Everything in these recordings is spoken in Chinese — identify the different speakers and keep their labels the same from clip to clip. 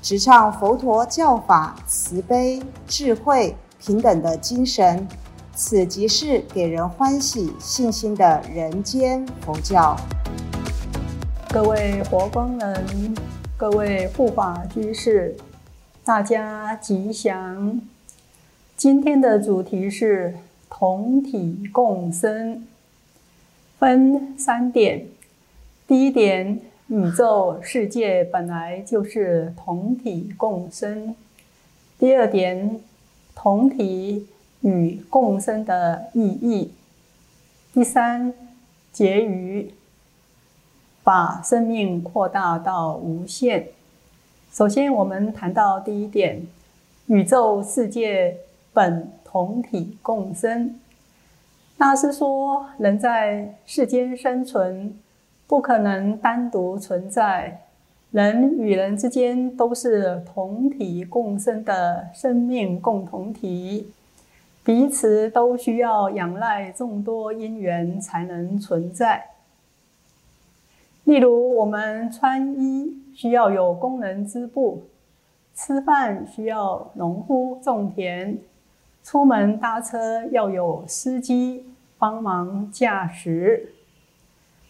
Speaker 1: 直唱佛陀教法慈悲、智慧、平等的精神。此即是给人欢喜、信心的人间佛教。
Speaker 2: 各位佛光人，各位护法居士，大家吉祥。今天的主题是同体共生，分三点。第一点，宇宙世界本来就是同体共生。第二点，同体与共生的意义。第三，结余，把生命扩大到无限。首先，我们谈到第一点，宇宙世界。本同体共生。大师说，人在世间生存，不可能单独存在。人与人之间都是同体共生的生命共同体，彼此都需要仰赖众多因缘才能存在。例如，我们穿衣需要有工人织布，吃饭需要农夫种田。出门搭车要有司机帮忙驾驶，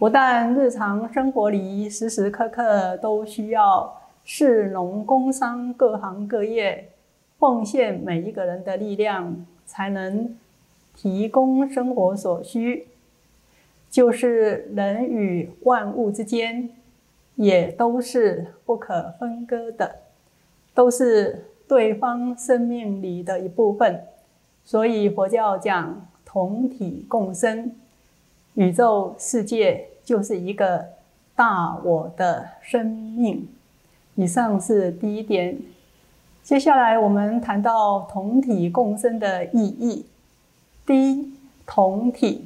Speaker 2: 不但日常生活里时时刻刻都需要士农工商各行各业奉献每一个人的力量，才能提供生活所需。就是人与万物之间，也都是不可分割的，都是对方生命里的一部分。所以佛教讲同体共生，宇宙世界就是一个大我的生命。以上是第一点。接下来我们谈到同体共生的意义。第一，同体，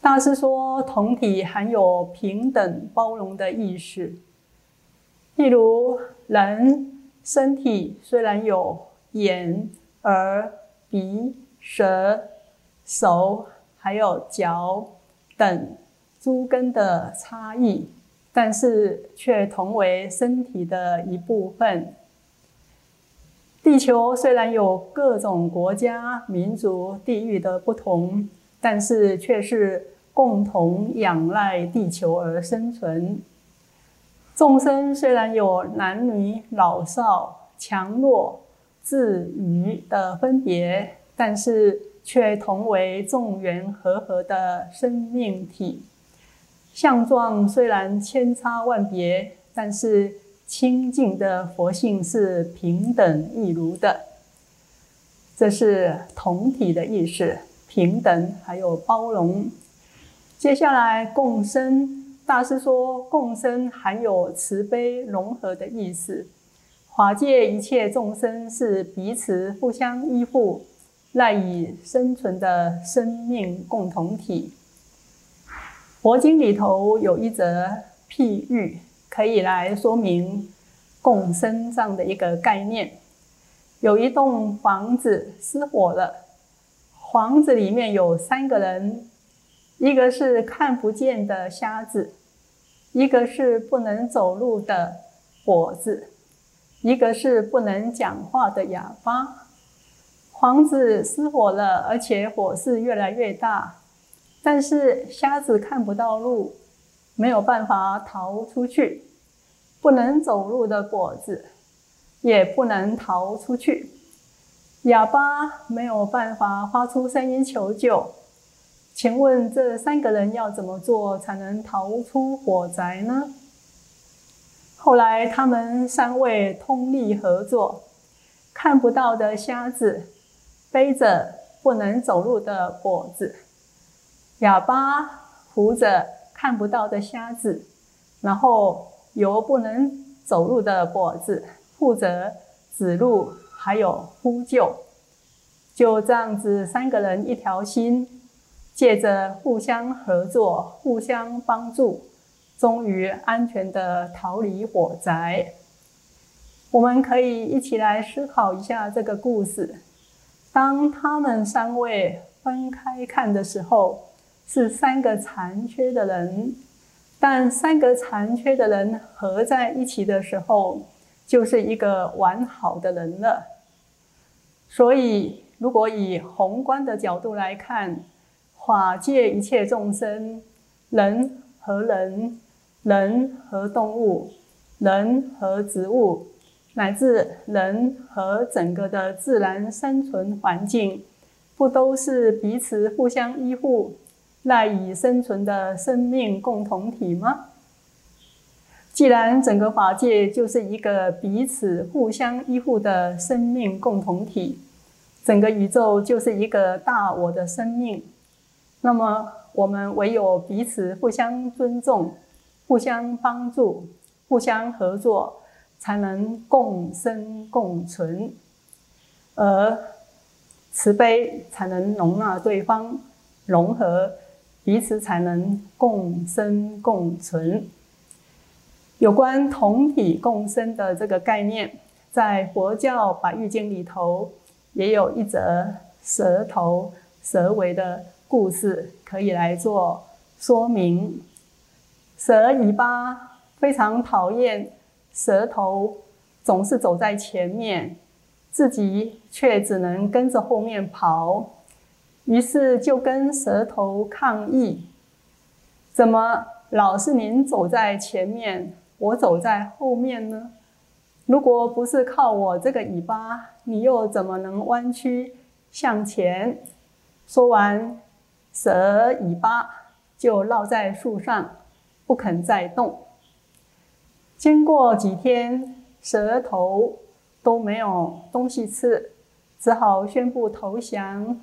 Speaker 2: 大师说同体含有平等包容的意识。例如，人身体虽然有眼、耳。鼻、舌、手，还有脚等诸根的差异，但是却同为身体的一部分。地球虽然有各种国家、民族、地域的不同，但是却是共同仰赖地球而生存。众生虽然有男女老少、强弱。自愚的分别，但是却同为众缘和合的生命体。相状虽然千差万别，但是清净的佛性是平等一如的。这是同体的意思，平等还有包容。接下来共生，大师说共生含有慈悲融合的意思。法界一切众生是彼此互相依附、赖以生存的生命共同体。佛经里头有一则譬喻，可以来说明共生这样的一个概念。有一栋房子失火了，房子里面有三个人，一个是看不见的瞎子，一个是不能走路的跛子。一个是不能讲话的哑巴，房子失火了，而且火势越来越大，但是瞎子看不到路，没有办法逃出去；不能走路的果子也不能逃出去，哑巴没有办法发出声音求救。请问这三个人要怎么做才能逃出火灾呢？后来，他们三位通力合作，看不到的瞎子背着不能走路的跛子，哑巴扶着看不到的瞎子，然后由不能走路的跛子负责指路，还有呼救。就这样子，三个人一条心，借着互相合作、互相帮助，终于安全的逃离火灾。我们可以一起来思考一下这个故事。当他们三位分开看的时候，是三个残缺的人；但三个残缺的人合在一起的时候，就是一个完好的人了。所以。如果以宏观的角度来看，法界一切众生，人和人，人和动物，人和植物，乃至人和整个的自然生存环境，不都是彼此互相依附、赖以生存的生命共同体吗？既然整个法界就是一个彼此互相依附的生命共同体。整个宇宙就是一个大我的生命，那么我们唯有彼此互相尊重、互相帮助、互相合作，才能共生共存，而慈悲才能容纳对方，融合彼此，才能共生共存。有关同体共生的这个概念，在佛教百喻经里头。也有一则蛇头蛇尾的故事可以来做说明。蛇尾巴非常讨厌舌头，总是走在前面，自己却只能跟着后面跑。于是就跟舌头抗议：“怎么老是您走在前面，我走在后面呢？”如果不是靠我这个尾巴，你又怎么能弯曲向前？说完，蛇尾巴就落在树上，不肯再动。经过几天，蛇头都没有东西吃，只好宣布投降。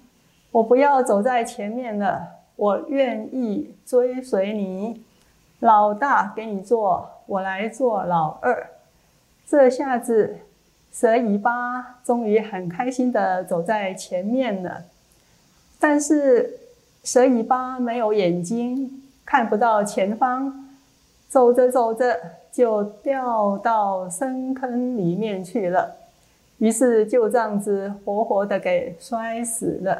Speaker 2: 我不要走在前面了，我愿意追随你。老大给你做，我来做老二。这下子，蛇尾巴终于很开心的走在前面了。但是，蛇尾巴没有眼睛，看不到前方，走着走着就掉到深坑里面去了。于是就这样子活活的给摔死了。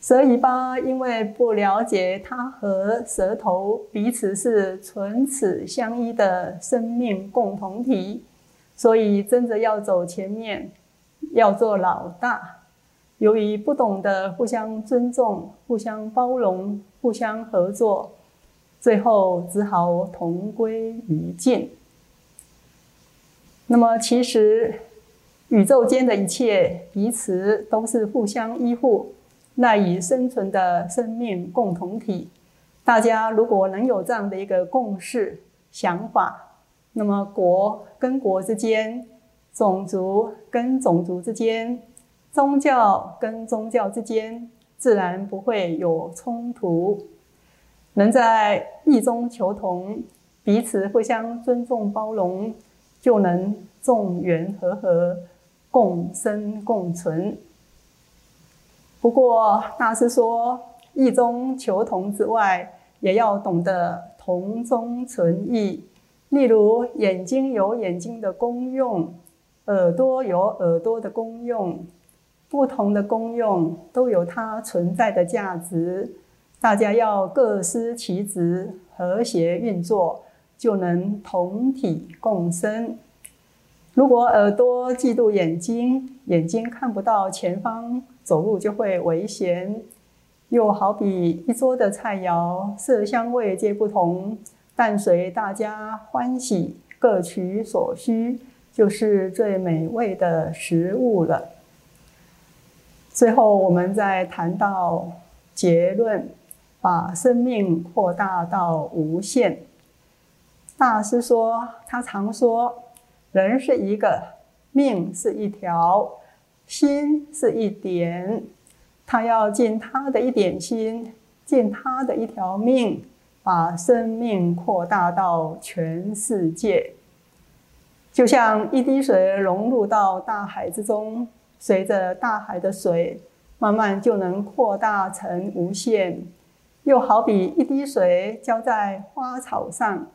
Speaker 2: 蛇尾巴因为不了解它和蛇头彼此是唇齿相依的生命共同体，所以争着要走前面，要做老大。由于不懂得互相尊重、互相包容、互相合作，最后只好同归于尽。那么，其实宇宙间的一切彼此都是互相依附。赖以生存的生命共同体，大家如果能有这样的一个共识想法，那么国跟国之间、种族跟种族之间、宗教跟宗教之间，自然不会有冲突。能在异中求同，彼此互相尊重包容，就能众缘和合，共生共存。不过，大师说，异中求同之外，也要懂得同中存异。例如，眼睛有眼睛的功用，耳朵有耳朵的功用，不同的功用都有它存在的价值。大家要各司其职，和谐运作，就能同体共生。如果耳朵嫉妒眼睛，眼睛看不到前方。走路就会危险，又好比一桌的菜肴，色香味皆不同，但随大家欢喜，各取所需，就是最美味的食物了。最后，我们再谈到结论，把生命扩大到无限。大师说，他常说，人是一个，命是一条。心是一点，他要尽他的一点心，尽他的一条命，把生命扩大到全世界。就像一滴水融入到大海之中，随着大海的水，慢慢就能扩大成无限。又好比一滴水浇在花草上，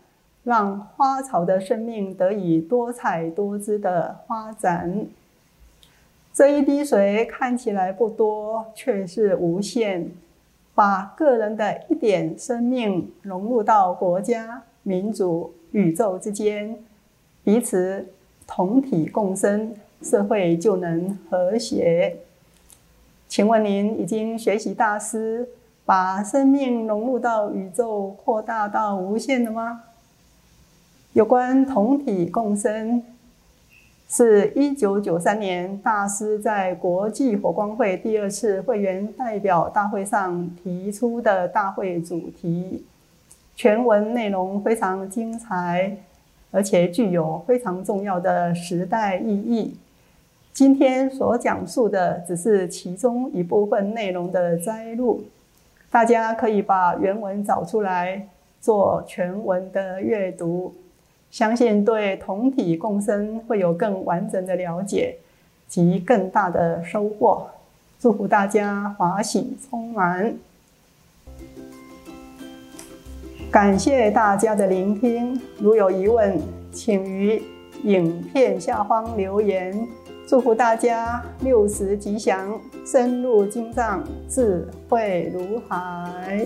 Speaker 2: 让花草的生命得以多彩多姿的发展。这一滴水看起来不多，却是无限。把个人的一点生命融入到国家、民族、宇宙之间，彼此同体共生，社会就能和谐。请问您已经学习大师把生命融入到宇宙，扩大到无限的吗？有关同体共生。是一九九三年大师在国际火光会第二次会员代表大会上提出的大会主题，全文内容非常精彩，而且具有非常重要的时代意义。今天所讲述的只是其中一部分内容的摘录，大家可以把原文找出来做全文的阅读。相信对同体共生会有更完整的了解及更大的收获。祝福大家华喜充满。感谢大家的聆听。如有疑问，请于影片下方留言。祝福大家六十吉祥，深入经藏，智慧如海。